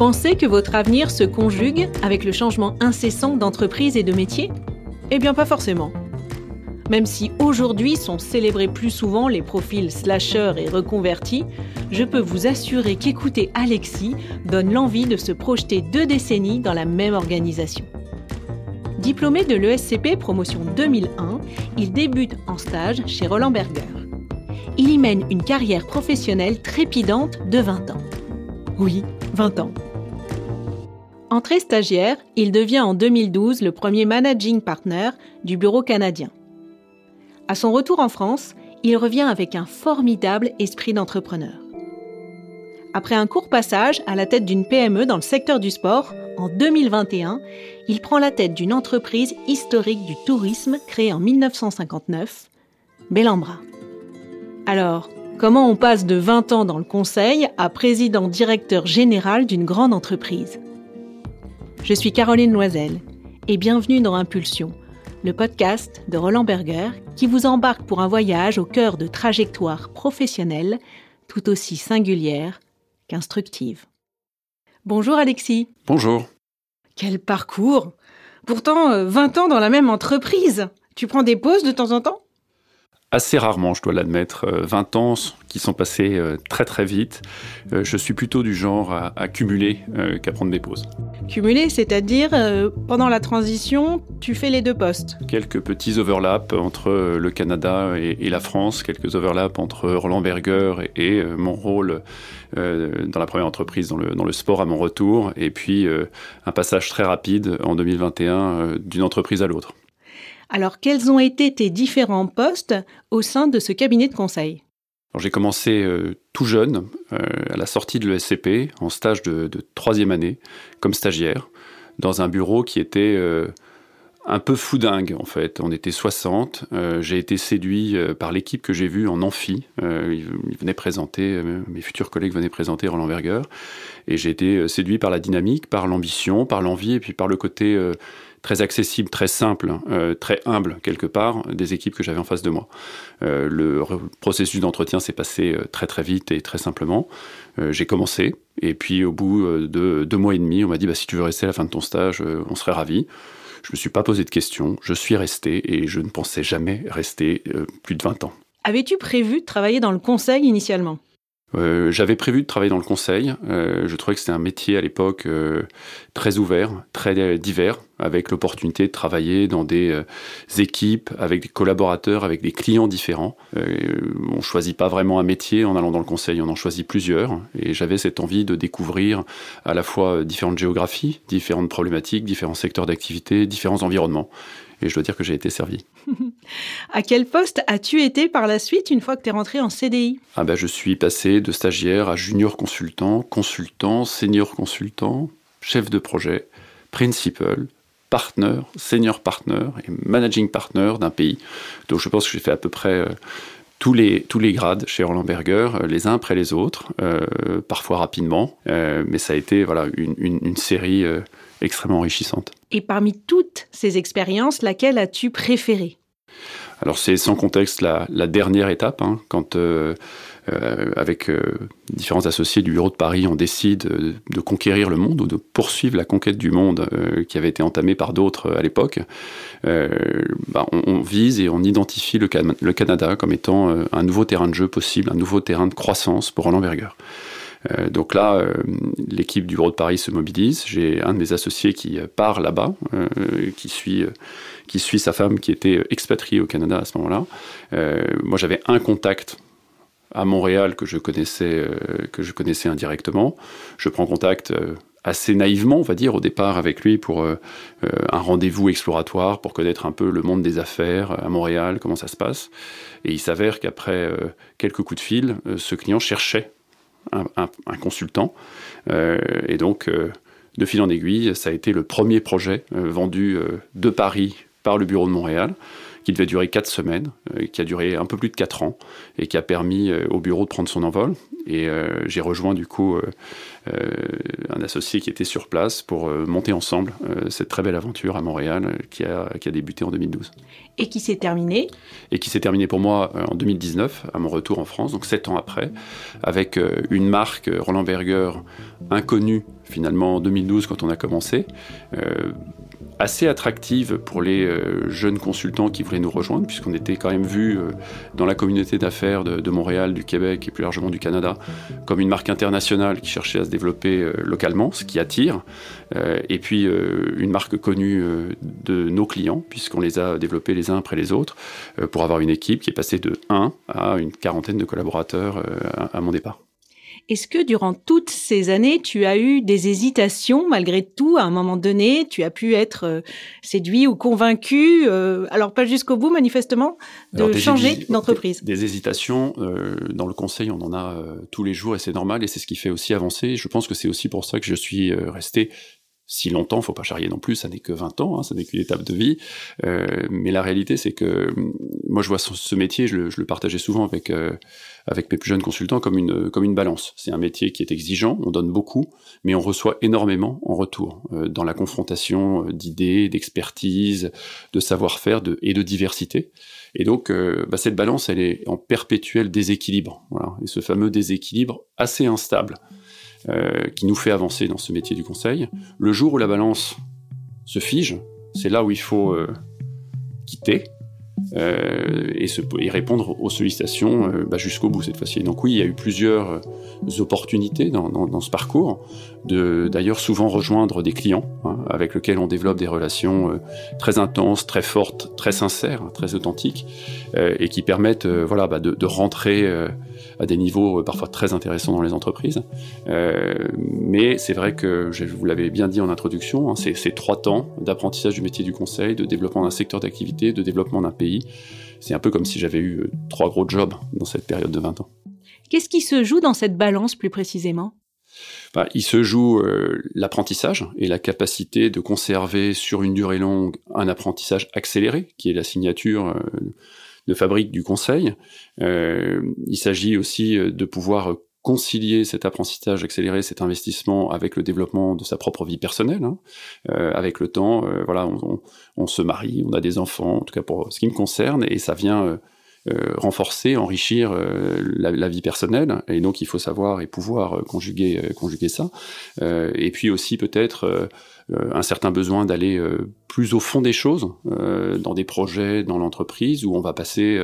pensez que votre avenir se conjugue avec le changement incessant d'entreprise et de métier? Eh bien pas forcément. Même si aujourd'hui sont célébrés plus souvent les profils slasher et reconvertis, je peux vous assurer qu'écouter Alexis donne l'envie de se projeter deux décennies dans la même organisation. Diplômé de l'ESCP promotion 2001, il débute en stage chez Roland Berger. Il y mène une carrière professionnelle trépidante de 20 ans. Oui, 20 ans. Entré stagiaire, il devient en 2012 le premier managing partner du bureau canadien. À son retour en France, il revient avec un formidable esprit d'entrepreneur. Après un court passage à la tête d'une PME dans le secteur du sport, en 2021, il prend la tête d'une entreprise historique du tourisme créée en 1959, Bellambra. Alors, comment on passe de 20 ans dans le conseil à président directeur général d'une grande entreprise? Je suis Caroline Loisel et bienvenue dans Impulsion, le podcast de Roland Berger qui vous embarque pour un voyage au cœur de trajectoires professionnelles tout aussi singulières qu'instructives. Bonjour Alexis. Bonjour. Quel parcours Pourtant, 20 euh, ans dans la même entreprise. Tu prends des pauses de temps en temps? Assez rarement, je dois l'admettre. 20 euh, ans qui sont passés euh, très très vite. Euh, je suis plutôt du genre à, cumuler qu'à prendre des pauses. Cumuler, c'est-à-dire pendant la transition, tu fais les deux postes Quelques petits overlaps entre le Canada et, la France, quelques overlaps entre Roland Berger et, mon rôle dans la première entreprise dans le, dans le sport à mon retour, et puis un passage très rapide en 2021 d'une entreprise à l'autre. Alors, quels ont été tes différents postes au sein de ce cabinet de conseil? J'ai commencé euh, tout jeune, euh, à la sortie de l'ESCP, en stage de, troisième année, comme stagiaire, dans un bureau qui était euh, un peu foudingue en fait. On était 60. j'ai été séduit par l'équipe que j'ai vue en amphi. ils, venaient présenter, mes futurs collègues venaient présenter Roland Berger. Et j'ai été séduit par la dynamique, par l'ambition, par l'envie et puis par le côté très accessible, très simple, euh, très humble quelque part des équipes que j'avais en face de moi. Euh, le processus d'entretien s'est passé euh, très très vite et très simplement. J'ai commencé et puis au bout de deux mois et demi, on m'a dit bah, si tu veux rester à la fin de ton stage, on serait ravis. Je me suis pas posé de questions, je suis resté et je ne pensais jamais rester plus de 20 ans. Avais-tu prévu de travailler dans le conseil initialement? Euh, j'avais prévu de travailler dans le conseil. Euh, je trouvais que c'était un métier à l'époque euh, très ouvert, très divers, avec l'opportunité de travailler dans des équipes, avec des collaborateurs, avec des clients différents. on ne choisit pas vraiment un métier en allant dans le conseil, on en choisit plusieurs. Et j'avais cette envie de découvrir à la fois différentes géographies, différentes problématiques, différents secteurs d'activité, différents environnements et je dois dire que j'ai été servi. à quel poste as-tu été par la suite une fois que tu es rentré en CDI ah ben, Je suis passé de stagiaire à junior consultant, consultant, senior consultant, chef de projet, principal, partner, senior partner et managing partner d'un pays. Donc je pense que j'ai fait à peu près euh, tous les, tous les grades chez Roland Berger, euh, les uns après les autres, euh, parfois rapidement, mais ça a été voilà, une, une, série extrêmement enrichissante. Et parmi toutes ces expériences, laquelle as-tu préférée? Alors c'est sans contexte la, dernière étape, hein, quand euh, euh, avec euh, différents associés du bureau de Paris, on décide de conquérir le monde ou de poursuivre la conquête du monde qui avait été entamée par d'autres à l'époque. Bah, on, vise et on identifie le, le Canada comme étant un nouveau terrain de jeu possible, un nouveau terrain de croissance pour Roland Berger. Euh, donc là, euh, l'équipe du Bureau de Paris se mobilise. J'ai un de mes associés qui euh, part là-bas, qui suit qui suit sa femme qui était expatriée au Canada à ce moment-là. moi, j'avais un contact à Montréal que je connaissais, que je connaissais indirectement. Je prends contact assez naïvement, on va dire, au départ avec lui pour un rendez-vous exploratoire, pour connaître un peu le monde des affaires à Montréal, comment ça se passe. Et il s'avère qu'après quelques coups de fil, ce client cherchait un, consultant. Euh, et donc, euh, de fil en aiguille, ça a été le premier projet euh, vendu de Paris par le bureau de Montréal qui devait durer quatre semaines, qui a duré un peu plus de quatre ans et qui a permis au bureau de prendre son envol. Et j'ai rejoint du coup un associé qui était sur place pour monter ensemble cette très belle aventure à Montréal qui a, qui a débuté en 2012. Et qui s'est terminée Et qui s'est terminée pour moi en 2019, à mon retour en France, donc sept ans après, avec une marque Roland Berger inconnue finalement en 2012 quand on a commencé assez attractive pour les euh, jeunes consultants qui voulaient nous rejoindre, puisqu'on était quand même vu euh, dans la communauté d'affaires de, Montréal, du Québec et plus largement du Canada comme une marque internationale qui cherchait à se développer euh, localement, ce qui attire, et puis une marque connue de nos clients, puisqu'on les a développés les uns après les autres, pour avoir une équipe qui est passée de 1 à une quarantaine de collaborateurs à mon départ. Est-ce que durant toutes ces années, tu as eu des hésitations malgré tout À un moment donné, tu as pu être euh, séduit ou convaincu, euh, alors pas jusqu'au bout manifestement, de changer d'entreprise? des, hésitations, euh, dans le conseil, on en a tous les jours et c'est normal et c'est ce qui fait aussi avancer. Je pense que c'est aussi pour ça que je suis resté si longtemps, faut pas charrier non plus, ça n'est que 20 ans, hein, ça n'est qu'une étape de vie. Euh, mais la réalité, c'est que hum, moi, je vois ce, métier, je le, partageais souvent avec euh, avec mes plus jeunes consultants comme une comme une balance. C'est un métier qui est exigeant, on donne beaucoup, mais on reçoit énormément en retour euh, dans la confrontation d'idées, d'expertise, de savoir-faire, et de diversité. Et donc, bah, cette balance, elle est en perpétuel déséquilibre. Et ce fameux déséquilibre assez instable. Euh, qui nous fait avancer dans ce métier du conseil. Le jour où la balance se fige, c'est là où il faut euh, quitter euh, et, répondre aux sollicitations bah, jusqu'au bout cette fois-ci. Donc oui, il y a eu plusieurs opportunités dans, ce parcours, d'ailleurs souvent rejoindre des clients hein, avec lesquels on développe des relations très intenses, très fortes, très sincères, très authentiques, et qui permettent voilà bah, de, rentrer à des niveaux euh, parfois très intéressants dans les entreprises. Euh, mais c'est vrai que, je vous l'avais bien dit en introduction, hein, c'est trois temps d'apprentissage du métier du conseil, de développement d'un secteur d'activité, de développement d'un pays. C'est un peu comme si j'avais eu euh, trois gros jobs dans cette période de 20 ans. Qu'est-ce qui se joue dans cette balance plus précisément? Bah, il se joue l'apprentissage et la capacité de conserver sur une durée longue un apprentissage accéléré, qui est la signature de fabrique du conseil. Euh, il s'agit aussi euh, de pouvoir concilier cet apprentissage accéléré, cet investissement avec le développement de sa propre vie personnelle. Hein. Euh, avec le temps, voilà, on, se marie, on a des enfants, en tout cas pour ce qui me concerne, et ça vient renforcer, enrichir la, vie personnelle. Et donc, il faut savoir et pouvoir conjuguer, conjuguer ça. et puis aussi peut-être euh, un certain besoin d'aller euh, plus au fond des choses euh, dans des projets, dans l'entreprise, où on va passer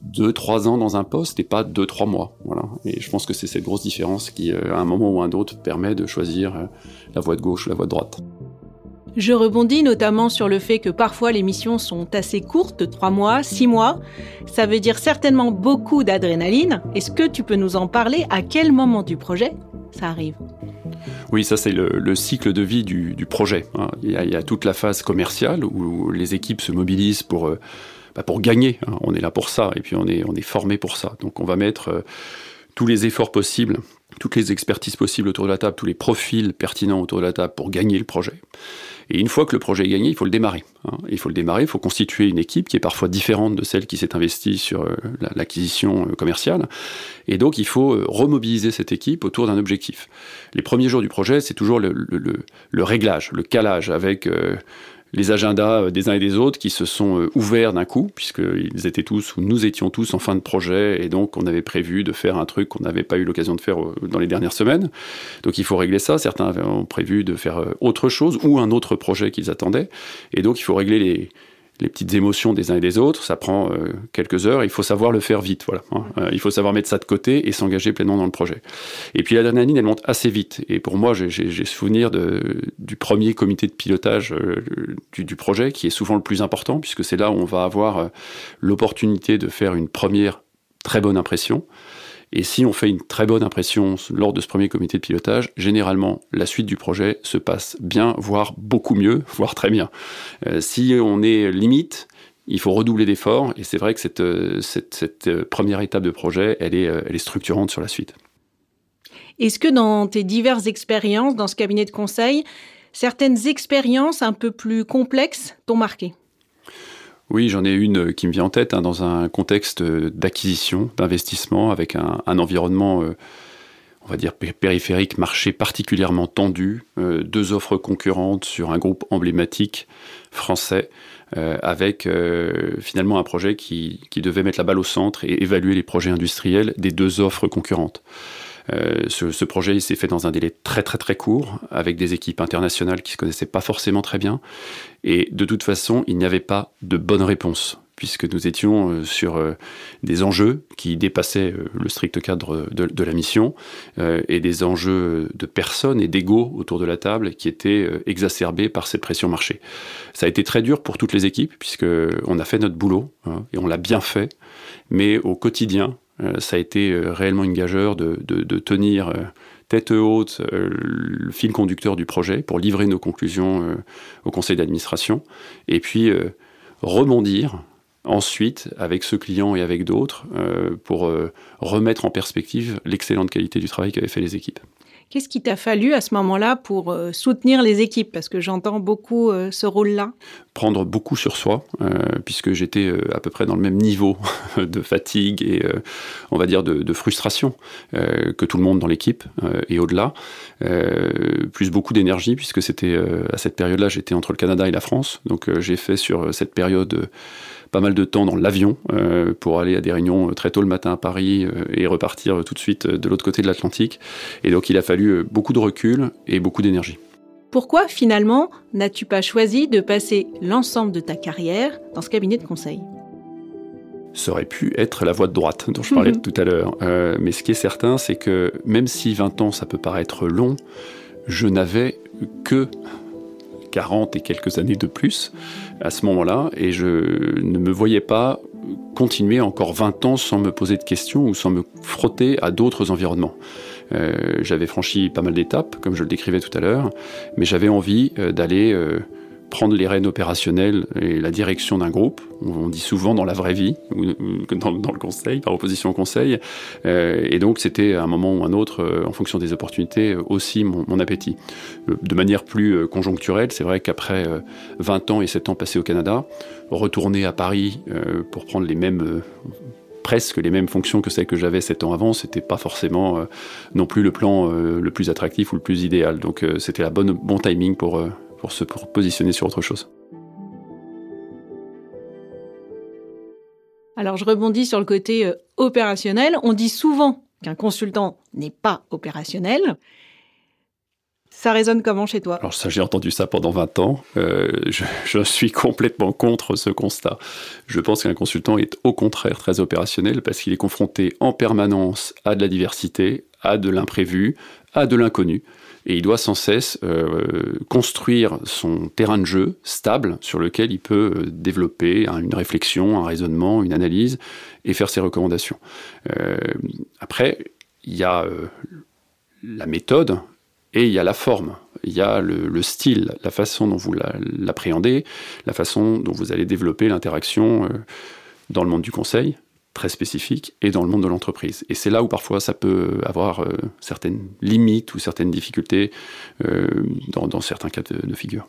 deux, trois ans dans un poste et pas deux, trois mois. Voilà. Et je pense que c'est cette grosse différence qui, à un moment ou un autre, permet de choisir la voie de gauche ou la voie de droite. Je rebondis notamment sur le fait que parfois les missions sont assez courtes, trois mois, six mois. Ça veut dire certainement beaucoup d'adrénaline. Est-ce que tu peux nous en parler? À quel moment du projet ça arrive? Oui, ça c'est le, cycle de vie du, projet. Hein. Il, y a, toute la phase commerciale où les équipes se mobilisent pour, euh, bah, pour gagner. Hein. On est là pour ça et puis on est, on est formé pour ça. Donc on va mettre euh, tous les efforts possibles, toutes les expertises possibles autour de la table, tous les profils pertinents autour de la table pour gagner le projet. Et une fois que le projet est gagné, il faut le démarrer. Hein. Il faut le démarrer, il faut constituer une équipe qui est parfois différente de celle qui s'est investie sur euh, l'acquisition euh, commerciale. Et donc, il faut euh, remobiliser cette équipe autour d'un objectif. Les premiers jours du projet, c'est toujours le, le, réglage, le calage avec les agendas euh, des uns et des autres qui se sont euh, ouverts d'un coup, puisqu'ils étaient tous, ou nous étions tous en fin de projet, et donc on avait prévu de faire un truc qu'on n'avait pas eu l'occasion de faire euh, dans les dernières semaines. Donc il faut régler ça. Certains avaient prévu de faire autre chose, ou un autre projet qu'ils attendaient. Et donc il faut régler les, les petites émotions des uns et des autres, ça prend euh, quelques heures, il faut savoir le faire vite, voilà. Hein. Euh, il faut savoir mettre ça de côté et s'engager pleinement dans le projet. Et puis la dernière ligne, elle monte assez vite. Et pour moi, j'ai souvenir de, du premier comité de pilotage euh, du, du, projet, qui est souvent le plus important, puisque c'est là où on va avoir l'opportunité de faire une première très bonne impression. Et si on fait une très bonne impression lors de ce premier comité de pilotage, généralement, la suite du projet se passe bien, voire beaucoup mieux, voire très bien. Euh, si on est limite, il faut redoubler d'efforts, et c'est vrai que cette, euh, euh, première étape de projet, elle est structurante sur la suite. Est-ce que dans tes diverses expériences dans ce cabinet de conseil, certaines expériences un peu plus complexes t'ont marqué? Oui, j'en ai une euh, qui me vient en tête, hein, dans un contexte euh, d'acquisition, d'investissement, avec un, environnement, euh, on va dire, périphérique, marché particulièrement tendu, deux offres concurrentes sur un groupe emblématique français, avec finalement un projet qui, qui, devait mettre la balle au centre et évaluer les projets industriels des deux offres concurrentes. Ce, ce, projet s'est fait dans un délai très très très court, avec des équipes internationales qui se connaissaient pas forcément très bien, et de toute façon, il n'y avait pas de bonne réponse puisque nous étions euh, sur euh, des enjeux qui dépassaient euh, le strict cadre de, la mission et des enjeux de personnes et d'ego autour de la table qui étaient exacerbés par cette pression marché. Ça a été très dur pour toutes les équipes puisque on a fait notre boulot hein, et on l'a bien fait, mais au quotidien, ça a été réellement une gageure de, tenir tête haute le fil conducteur du projet pour livrer nos conclusions au conseil d'administration et puis rebondir ensuite avec ce client et avec d'autres euh, pour euh, remettre en perspective l'excellente qualité du travail qu'avaient fait les équipes. Qu'est-ce qui t'a fallu à ce moment-là pour euh, soutenir les équipes? Parce que j'entends beaucoup ce rôle-là. Prendre beaucoup sur soi, puisque j'étais à peu près dans le même niveau de fatigue et, on va dire, de, de frustration que tout le monde dans l'équipe et au-delà. plus beaucoup d'énergie, puisque c'était à cette période-là, j'étais entre le Canada et la France. Donc j'ai fait sur cette période pas mal de temps dans l'avion euh, pour aller à des réunions euh, très tôt le matin à Paris euh, et repartir tout de suite de l'autre côté de l'Atlantique. Et donc il a fallu beaucoup de recul et beaucoup d'énergie. Pourquoi finalement n'as-tu pas choisi de passer l'ensemble de ta carrière dans ce cabinet de conseil? Ça aurait pu être la voie de droite dont je parlais tout à l'heure. mais ce qui est certain, c'est que même si 20 ans, ça peut paraître long, je n'avais que 40 et quelques années de plus à ce moment-là, et je ne me voyais pas continuer encore 20 ans sans me poser de questions ou sans me frotter à d'autres environnements. Euh, j'avais franchi pas mal d'étapes, comme je le décrivais tout à l'heure, mais j'avais envie euh, d'aller euh, prendre les rênes opérationnelles et la direction d'un groupe. On dit souvent dans la vraie vie, ou dans, le conseil, par opposition au conseil. Euh, et donc, c'était à un moment ou un autre, euh, en fonction des opportunités, euh, aussi mon, appétit. De manière plus conjoncturelle, c'est vrai qu'après 20 ans et 7 ans passés au Canada, retourner à Paris pour prendre les mêmes presque les mêmes fonctions que celles que j'avais 7 ans avant, c'était pas forcément non plus le plan le plus attractif ou le plus idéal. Donc c'était la bonne bon timing pour pour se positionner sur autre chose. Alors je rebondis sur le côté euh, opérationnel. On dit souvent qu'un consultant n'est pas opérationnel. Ça résonne comment chez toi? Alors ça, j'ai entendu ça pendant 20 ans. Euh, je, je, suis complètement contre ce constat. Je pense qu'un consultant est au contraire très opérationnel parce qu'il est confronté en permanence à de la diversité, à de l'imprévu, à de l'inconnu et il doit sans cesse euh, construire son terrain de jeu stable sur lequel il peut euh, développer une réflexion, un raisonnement, une analyse et faire ses recommandations. Euh, après, il y a la méthode et il y a la forme. Il y a le style, la façon dont vous l'appréhendez, la façon dont vous allez développer l'interaction dans le monde du conseil, très spécifique et dans le monde de l'entreprise. Et c'est là où parfois ça peut avoir euh, certaines limites ou certaines difficultés euh, dans, certains cas de, figure.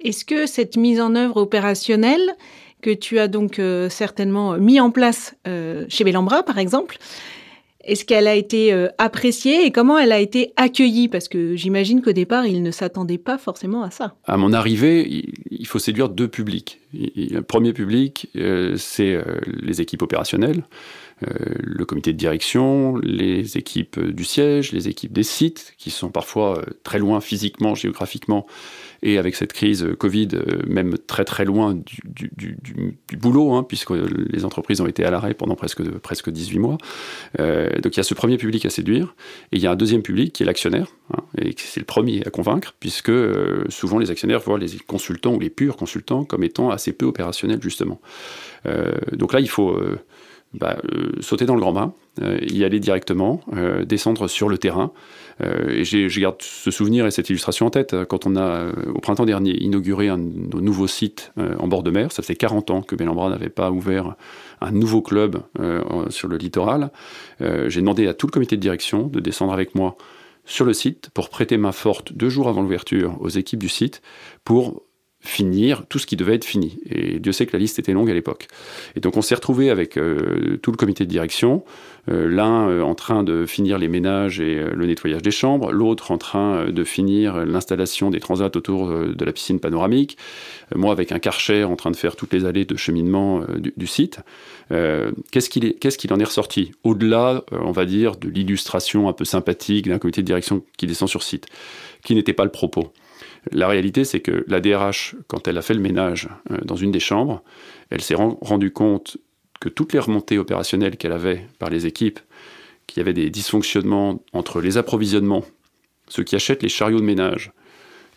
Est-ce que cette mise en œuvre opérationnelle que tu as donc euh, certainement mis en place chez Bellambra, par exemple, est-ce qu'elle a été euh, appréciée et comment elle a été accueillie? Parce que j'imagine qu'au départ, il ne s'attendait pas forcément à ça. À mon arrivée, il faut séduire deux publics. Le premier public, euh, c'est euh, les équipes opérationnelles, le comité de direction, les équipes du siège, les équipes des sites, qui sont parfois très loin physiquement, géographiquement, et avec cette crise Covid, euh, même très très loin du, boulot, hein, puisque les entreprises ont été à l'arrêt pendant presque, presque 18 mois. Euh, donc il y a ce premier public à séduire, et il y a un deuxième public qui est l'actionnaire, hein, et c'est le premier à convaincre, puisque euh, souvent les actionnaires voient les consultants ou les purs consultants comme étant assez peu opérationnels justement. donc là, il faut bah, euh, sauter dans le grand bain, euh, y aller directement, euh, descendre sur le terrain. et je garde ce souvenir et cette illustration en tête. Quand on a, au printemps dernier, inauguré un nouveau site en bord de mer, ça faisait 40 ans que Bellambra n'avait pas ouvert un nouveau club sur le littoral. J'ai demandé à tout le comité de direction de descendre avec moi sur le site pour prêter main forte deux jours avant l'ouverture aux équipes du site pour finir tout ce qui devait être fini. Et Dieu sait que la liste était longue à l'époque. Et donc on s'est retrouvé avec euh, tout le comité de direction, euh, l'un euh, en train de finir les ménages et le nettoyage des chambres, l'autre en train de finir l'installation des transats autour de la piscine panoramique, moi avec un karcher en train de faire toutes les allées de cheminement du, site. Qu'est-ce qu'il qu en est ressorti? Au-delà, on va dire, de l'illustration un peu sympathique d'un comité de direction qui descend sur site, qui n'était pas le propos. La réalité, c'est que la DRH, quand elle a fait le ménage euh, dans une des chambres, elle s'est rendue compte que toutes les remontées opérationnelles qu'elle avait par les équipes, qu'il y avait des dysfonctionnements entre les approvisionnements, ceux qui achètent les chariots de ménage,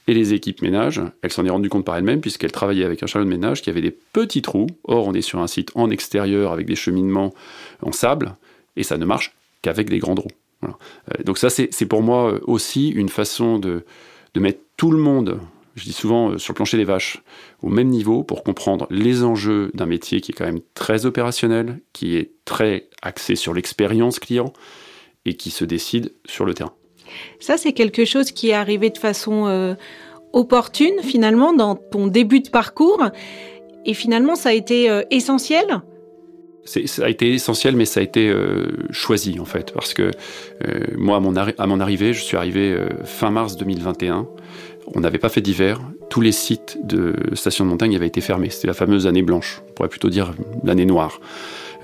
et les équipes ménage, elle s'en est rendue compte par elle-même puisqu'elle travaillait avec un chariot de ménage qui avait des petits trous. Or, on est sur un site en extérieur avec des cheminements en sable et ça ne marche qu'avec des grands roues. Euh, donc ça, c'est pour moi aussi une façon de, de mettre tout le monde, je dis souvent euh, sur le plancher des vaches, au même niveau pour comprendre les enjeux d'un métier qui est quand même très opérationnel, qui est très axé sur l'expérience client et qui se décide sur le terrain. Ça, c'est quelque chose qui est arrivé de façon euh, opportune finalement dans ton début de parcours. Et finalement, ça a été euh, essentiel ça a été essentiel, mais ça a été euh, choisi en fait, parce que euh, moi, à mon, arrivée, je suis arrivé euh, fin mars 2021. On n'avait pas fait d'hiver. Tous les sites de station de montagne avaient été fermés. C'était la fameuse année blanche. On pourrait plutôt dire l'année noire.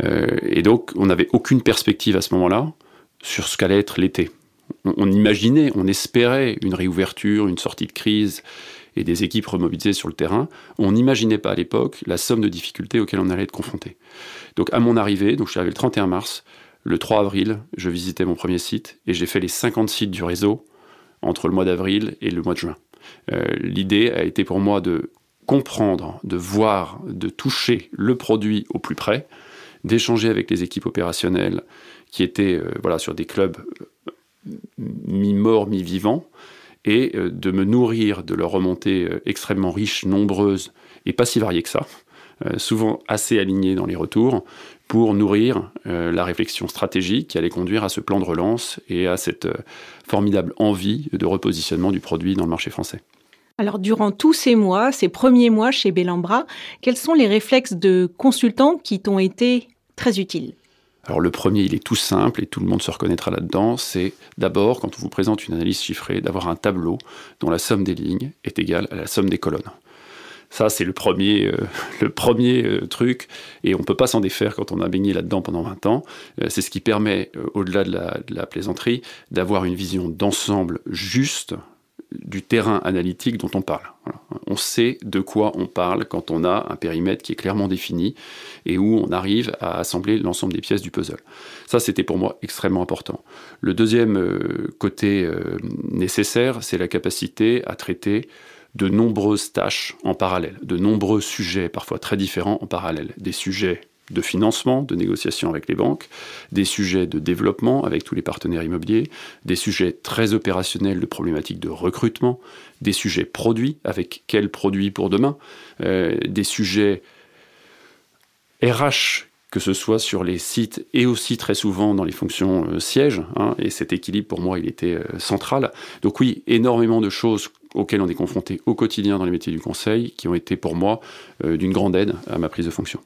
et donc, on n'avait aucune perspective à ce moment-là sur ce qu'allait être l'été. On imaginait, on espérait une réouverture, une sortie de crise et des équipes remobilisées sur le terrain. On n'imaginait pas à l'époque la somme de difficultés auxquelles on allait être confronté. Donc à mon arrivée, donc je suis arrivé le 31 mars, le 3 avril, je visitais mon premier site et j'ai fait les 50 sites du réseau entre le mois d'avril et le mois de juin. Euh, l'idée a été pour moi de comprendre, de voir, de toucher le produit au plus près, d'échanger avec les équipes opérationnelles qui étaient euh, voilà, sur des clubs euh, mi-morts, mi-vivants, et de me nourrir de leurs remontées extrêmement riches, nombreuses et pas si variées que ça, euh, souvent assez alignés dans les retours, pour nourrir euh, la réflexion stratégique qui allait conduire à ce plan de relance et à cette euh, formidable envie de repositionnement du produit dans le marché français. Alors, durant tous ces mois, ces premiers mois chez Bellambra, quels sont les réflexes de consultant qui t'ont été très utiles? Alors le premier, il est tout simple et tout le monde se reconnaîtra là-dedans, c'est d'abord, quand on vous présente une analyse chiffrée, d'avoir un tableau dont la somme des lignes est égale à la somme des colonnes. Ça, c'est le premier, euh, euh, truc, et on ne peut pas s'en défaire quand on a baigné là-dedans pendant 20 ans. Euh, c'est ce qui permet, au-delà de la, plaisanterie, d'avoir une vision d'ensemble juste du terrain analytique dont on parle. On sait de quoi on parle quand on a un périmètre qui est clairement défini et où on arrive à assembler l'ensemble des pièces du puzzle. Ça, c'était pour moi extrêmement important. Le deuxième côté nécessaire, c'est la capacité à traiter de nombreuses tâches en parallèle, de nombreux sujets parfois très différents en parallèle. Des sujets de financement, de négociation avec les banques, des sujets de développement avec tous les partenaires immobiliers, des sujets très opérationnels de problématiques de recrutement, des sujets produits, avec quels produits pour demain, euh, des sujets RH que ce soit sur les sites et aussi très souvent dans les fonctions euh, sièges. Hein, et cet équilibre, pour moi, il était euh, central. Donc oui, énormément de choses auxquelles on est confronté au quotidien dans les métiers du conseil, qui ont été pour moi euh, d'une grande aide à ma prise de fonction.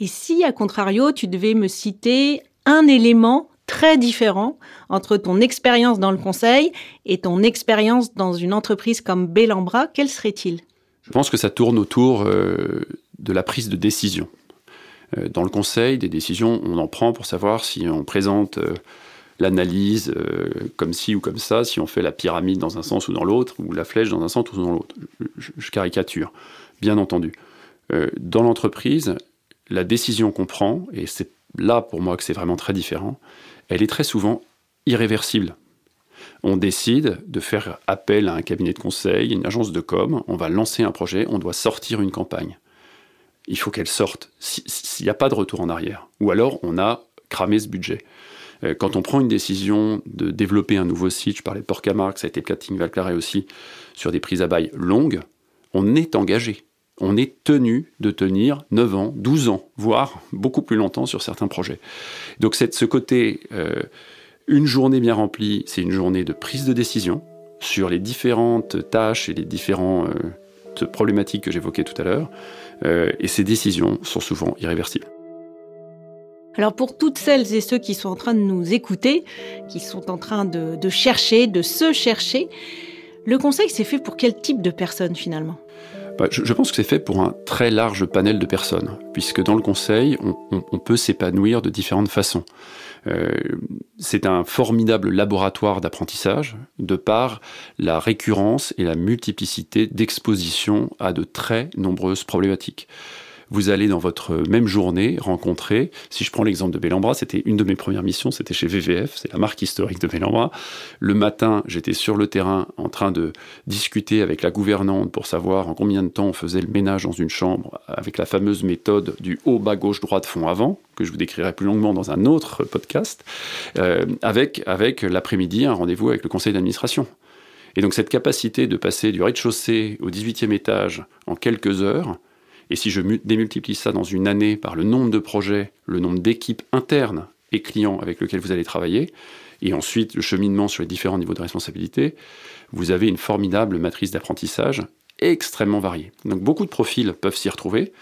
Et si, à contrario, tu devais me citer un élément très différent entre ton expérience dans le conseil et ton expérience dans une entreprise comme Bellambra, quel serait-il? Je pense que ça tourne autour de la prise de décision. Euh, dans le conseil, des décisions, on en prend pour savoir si on présente euh, l'analyse euh, comme ci ou comme ça, si on fait la pyramide dans un sens ou dans l'autre, ou la flèche dans un sens ou dans l'autre. Je, caricature, bien entendu. dans l'entreprise, la décision qu'on prend, et c'est là pour moi que c'est vraiment très différent, elle est très souvent irréversible. On décide de faire appel à un cabinet de conseil, une agence de com, on va lancer un projet, on doit sortir une campagne il faut qu'elle sorte. S'il n'y a pas de retour en arrière. Ou alors, on a cramé ce budget. Euh, quand on prend une décision de développer un nouveau site, je parlais de Port-Camargue, ça a été Platting Valclaret aussi, sur des prises à bail longues, on est engagé. On est tenu de tenir 9 ans, 12 ans, voire beaucoup plus longtemps sur certains projets. Donc ce côté, euh, une journée bien remplie, c'est une journée de prise de décision sur les différentes tâches et les différents euh, cette problématique que j'évoquais tout à l'heure, et ces décisions sont souvent irréversibles. Alors pour toutes celles et ceux qui sont en train de nous écouter, qui sont en train de, de chercher, de se chercher, le conseil c'est fait pour quel type de personnes finalement? Je, pense que c'est fait pour un très large panel de personnes, puisque dans le conseil, on, peut s'épanouir de différentes façons. Euh, c'est un formidable laboratoire d'apprentissage de par la récurrence et la multiplicité d'expositions à de très nombreuses problématiques vous allez dans votre même journée rencontrer, si je prends l'exemple de Bellambra, c'était une de mes premières missions, c'était chez VVF, c'est la marque historique de Bellambra. Le matin, j'étais sur le terrain en train de discuter avec la gouvernante pour savoir en combien de temps on faisait le ménage dans une chambre avec la fameuse méthode du haut, bas, gauche, droite, fond, avant, que je vous décrirai plus longuement dans un autre podcast, euh, avec, avec l'après-midi un rendez-vous avec le conseil d'administration. Et donc cette capacité de passer du rez-de-chaussée au 18e étage en quelques heures, et si je démultiplie ça dans une année par le nombre de projets, le nombre d'équipes internes et clients avec lesquels vous allez travailler, et ensuite le cheminement sur les différents niveaux de responsabilité, vous avez une formidable matrice d'apprentissage extrêmement variée. Donc beaucoup de profils peuvent s'y retrouver.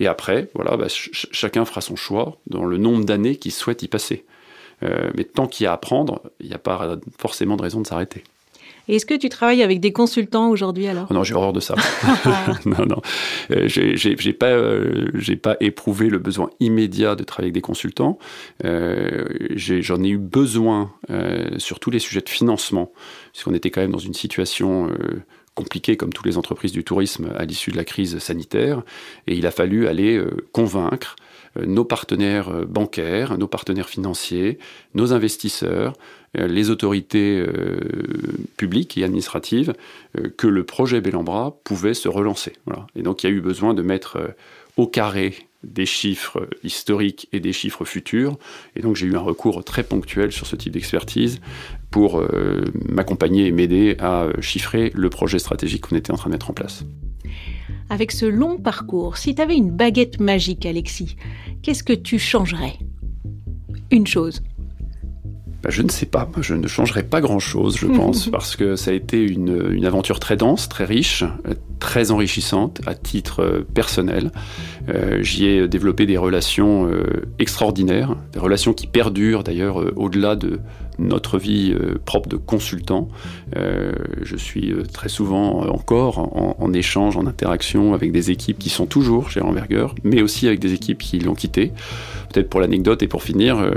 Et après, voilà, bah, chacun fera son choix dans le nombre d'années qu'il souhaite y passer. Euh, mais tant qu'il y a à apprendre, il n'y a pas forcément de raison de s'arrêter. Est-ce que tu travailles avec des consultants aujourd'hui alors? Non, j'ai horreur de ça. non, non. Euh, j'ai pas, euh, j'ai pas éprouvé le besoin immédiat de travailler avec des consultants. Euh, J'en ai, eu besoin euh, sur tous les sujets de financement, puisqu'on était quand même dans une situation compliquée comme toutes les entreprises du tourisme à l'issue de la crise sanitaire, et il a fallu aller convaincre nos partenaires bancaires, nos partenaires financiers, nos investisseurs, euh, les autorités euh, publiques et administratives euh, que le projet Bellambra pouvait se relancer. Et donc il y a eu besoin de mettre au carré des chiffres historiques et des chiffres futurs. Et donc j'ai eu un recours très ponctuel sur ce type d'expertise pour m'accompagner et m'aider à chiffrer le projet stratégique qu'on était en train de mettre en place. Avec ce long parcours, si tu avais une baguette magique, Alexis, qu'est-ce que tu changerais? Une chose. Bah, je ne sais pas. Je ne changerai pas grand-chose, je pense, parce que ça a été une, une, aventure très dense, très riche, très enrichissante à titre euh, personnel. Euh, J'y ai développé des relations euh, extraordinaires, des relations qui perdurent d'ailleurs euh, au-delà de notre vie propre de consultant. je suis très souvent encore en, échange, en interaction avec des équipes qui sont toujours chez Ramberger, mais aussi avec des équipes qui l'ont quitté. Peut-être pour l'anecdote et pour finir,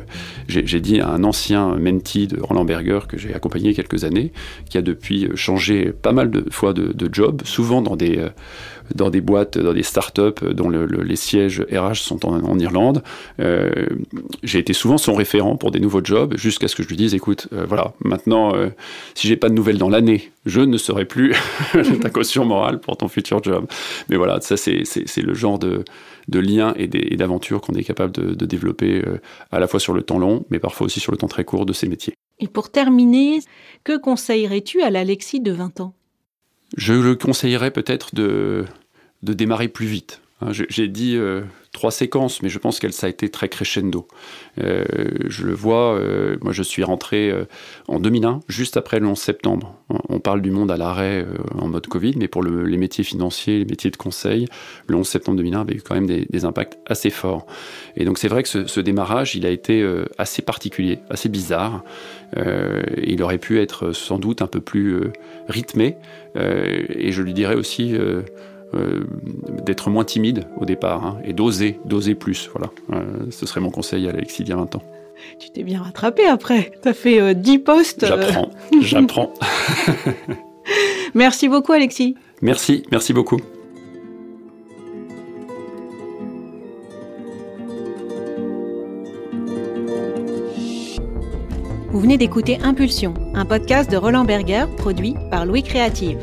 j'ai dit à un ancien mentee de Roland Berger que j'ai accompagné quelques années, qui a depuis changé pas mal de fois de, job, souvent dans des, euh, dans des boîtes, dans des startups dont les sièges RH sont en, Irlande. Euh, j'ai été souvent son référent pour des nouveaux jobs jusqu'à ce que je lui dise écoute, euh, voilà, maintenant, si j'ai pas de nouvelles dans l'année, je ne serai plus ta caution morale pour ton futur job. Mais voilà, ça c'est le genre de, de liens et d'aventures qu'on est capable de, développer à la fois sur le temps long, mais parfois aussi sur le temps très court de ces métiers. Et pour terminer, que conseillerais-tu à l'Alexis de 20 ans? Je le conseillerais peut-être de, démarrer plus vite. Hein, j'ai dit euh, trois séquences, mais je pense qu'elle ça a été très crescendo. Euh, je le vois, euh, moi je suis rentré en 2001, juste après le 11 septembre. On parle du monde à l'arrêt en mode Covid, mais pour les métiers financiers, les métiers de conseil, le 11 septembre 2001 avait eu quand même des, impacts assez forts. Et donc c'est vrai que ce, démarrage, il a été assez particulier, assez bizarre. il aurait pu être sans doute un peu plus rythmé, et je lui dirais aussi euh, d'être moins timide au départ hein, et d'oser, d'oser plus. Voilà, euh, ce serait mon conseil à Alexis il y a 20 ans. Tu t'es bien rattrapé après. Tu as fait 10 euh, postes. J'apprends, j'apprends. merci beaucoup Alexis. Merci, merci beaucoup. Vous venez d'écouter Impulsion, un podcast de Roland Berger produit par Louis Créative.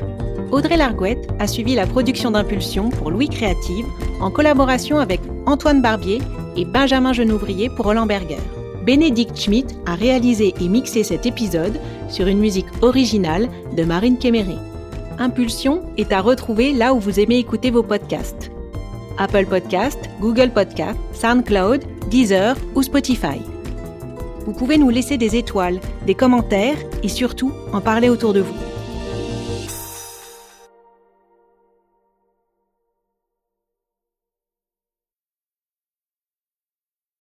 Audrey Largouette a suivi la production d'Impulsion pour Louis Créative en collaboration avec Antoine Barbier et Benjamin Genouvrier pour Roland Berger. Bénédicte Schmidt a réalisé et mixé cet épisode sur une musique originale de Marine Kéméré. Impulsion est à retrouver là où vous aimez écouter vos podcasts. Apple Podcast, Google Podcast, SoundCloud, Deezer ou Spotify. Vous pouvez nous laisser des étoiles, des commentaires et surtout en parler autour de vous.